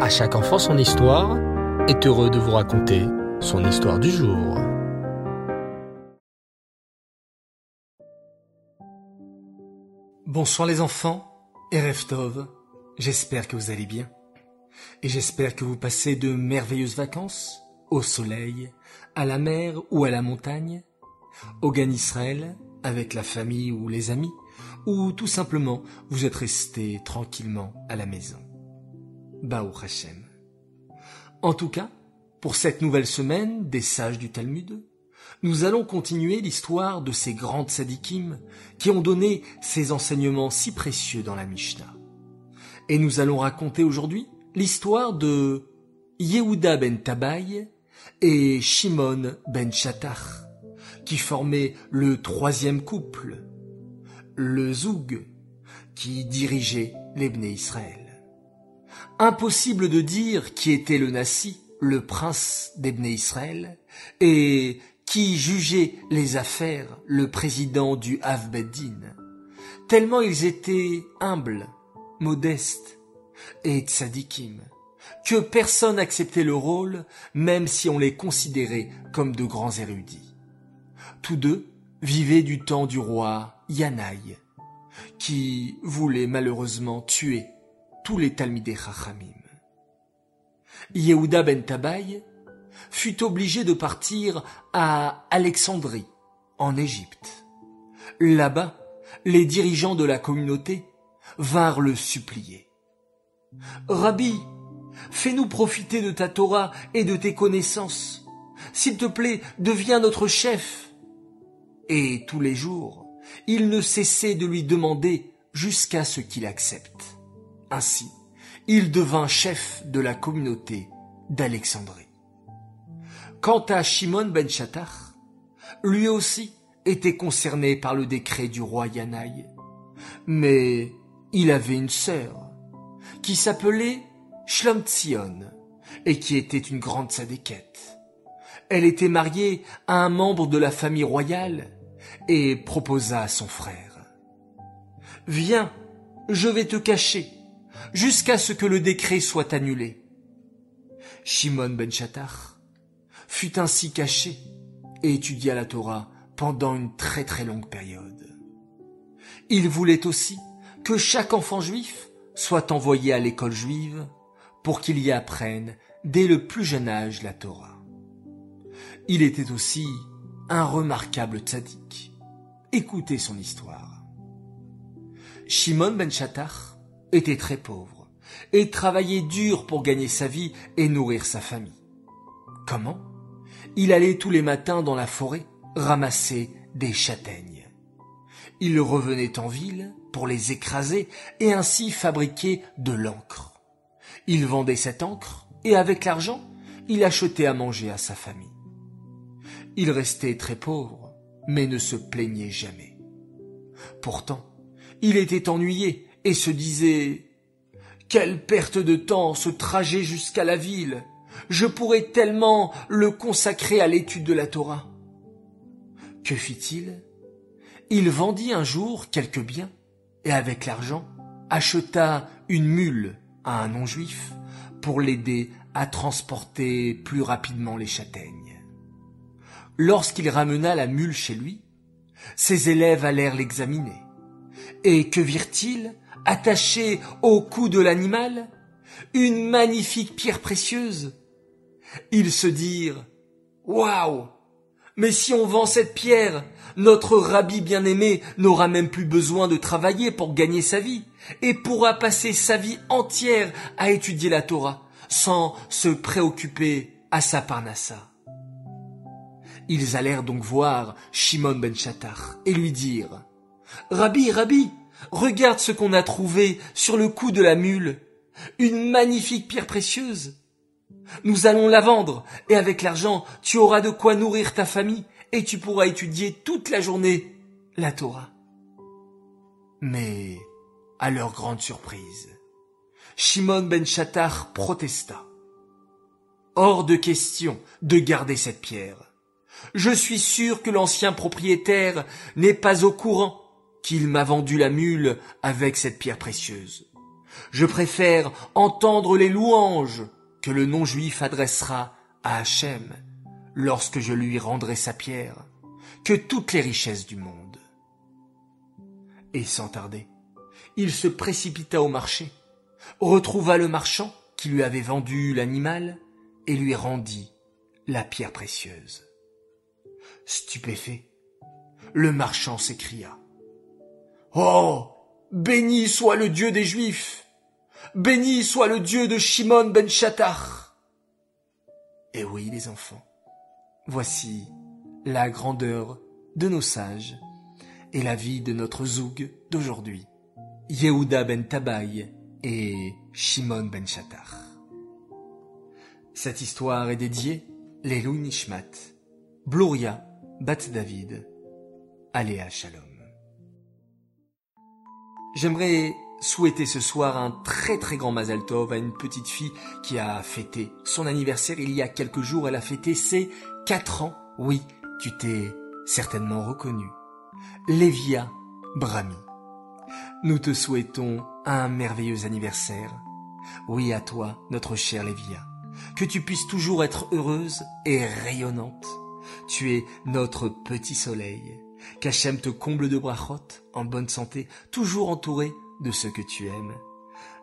À chaque enfant son histoire est heureux de vous raconter son histoire du jour. Bonsoir les enfants et Reftov, j'espère que vous allez bien. Et j'espère que vous passez de merveilleuses vacances, au soleil, à la mer ou à la montagne, au Gan Israël, avec la famille ou les amis, ou tout simplement vous êtes resté tranquillement à la maison. Hashem. En tout cas, pour cette nouvelle semaine des sages du Talmud, nous allons continuer l'histoire de ces grandes sadikim qui ont donné ces enseignements si précieux dans la Mishnah. Et nous allons raconter aujourd'hui l'histoire de Yehuda ben Tabaï et Shimon ben Shatar, qui formaient le troisième couple, le Zoug, qui dirigeait les Israël. Impossible de dire qui était le Nassi, le prince des Israël, et qui jugeait les affaires, le président du Havbeddin, tellement ils étaient humbles, modestes et tzadikim, que personne n'acceptait le rôle, même si on les considérait comme de grands érudits. Tous deux vivaient du temps du roi Yanaï, qui voulait malheureusement tuer tous les Talmidei Chachamim. Yehuda ben Tabaï fut obligé de partir à Alexandrie, en Égypte. Là-bas, les dirigeants de la communauté vinrent le supplier. Rabbi, fais-nous profiter de ta Torah et de tes connaissances. S'il te plaît, deviens notre chef. Et tous les jours, il ne cessait de lui demander jusqu'à ce qu'il accepte. Ainsi, il devint chef de la communauté d'Alexandrie. Quant à Shimon ben Shatar, lui aussi était concerné par le décret du roi Yanaï. Mais il avait une sœur qui s'appelait Shlomtzion et qui était une grande sadéquette. Elle était mariée à un membre de la famille royale et proposa à son frère. Viens, je vais te cacher jusqu'à ce que le décret soit annulé. Shimon ben Shatar fut ainsi caché et étudia la Torah pendant une très très longue période. Il voulait aussi que chaque enfant juif soit envoyé à l'école juive pour qu'il y apprenne dès le plus jeune âge la Torah. Il était aussi un remarquable tzaddik. Écoutez son histoire. Shimon ben Shatar était très pauvre et travaillait dur pour gagner sa vie et nourrir sa famille. Comment? Il allait tous les matins dans la forêt ramasser des châtaignes. Il revenait en ville pour les écraser et ainsi fabriquer de l'encre. Il vendait cette encre et avec l'argent, il achetait à manger à sa famille. Il restait très pauvre, mais ne se plaignait jamais. Pourtant, il était ennuyé et se disait Quelle perte de temps ce trajet jusqu'à la ville je pourrais tellement le consacrer à l'étude de la Torah. Que fit-il? Il vendit un jour quelques biens et avec l'argent acheta une mule à un non-juif pour l'aider à transporter plus rapidement les châtaignes. Lorsqu'il ramena la mule chez lui, ses élèves allèrent l'examiner. Et que virent-ils? Attaché au cou de l'animal Une magnifique pierre précieuse ils se dirent Waouh Mais si on vend cette pierre, notre rabbi bien-aimé n'aura même plus besoin de travailler pour gagner sa vie et pourra passer sa vie entière à étudier la Torah sans se préoccuper à sa parnassa. Ils allèrent donc voir Shimon ben Shatar et lui dire Rabbi, Rabbi, regarde ce qu'on a trouvé sur le cou de la mule, une magnifique pierre précieuse. Nous allons la vendre, et avec l'argent, tu auras de quoi nourrir ta famille, et tu pourras étudier toute la journée la Torah. Mais, à leur grande surprise, Shimon ben Shatar protesta. Hors de question de garder cette pierre. Je suis sûr que l'ancien propriétaire n'est pas au courant qu'il m'a vendu la mule avec cette pierre précieuse. Je préfère entendre les louanges que le non-juif adressera à Hachem lorsque je lui rendrai sa pierre, que toutes les richesses du monde. Et sans tarder, il se précipita au marché, retrouva le marchand qui lui avait vendu l'animal et lui rendit la pierre précieuse. Stupéfait, le marchand s'écria. Oh! Béni soit le Dieu des Juifs! Béni soit le Dieu de Shimon ben Shattar! Eh oui, les enfants, voici la grandeur de nos sages et la vie de notre zoug d'aujourd'hui, Yehuda ben Tabaï et Shimon ben Shattar. Cette histoire est dédiée Lelou Nishmat, Bluria Bat David, Aléa Shalom. J'aimerais souhaiter ce soir un très très grand Mazal Tov à une petite fille qui a fêté son anniversaire il y a quelques jours. Elle a fêté ses quatre ans. Oui, tu t'es certainement reconnu. Lévia Brami. Nous te souhaitons un merveilleux anniversaire. Oui, à toi, notre chère Lévia. Que tu puisses toujours être heureuse et rayonnante. Tu es notre petit soleil. Qu'Hachem te comble de brachot, en bonne santé, toujours entouré de ceux que tu aimes.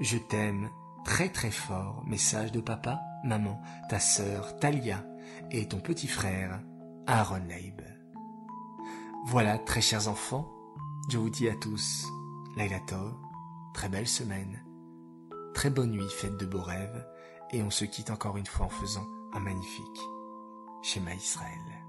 Je t'aime très très fort. Message de papa, maman, ta sœur Talia et ton petit frère Aaron Leib. Voilà, très chers enfants, je vous dis à tous, Laila très belle semaine, très bonne nuit, faites de beaux rêves, et on se quitte encore une fois en faisant un magnifique schéma Israël.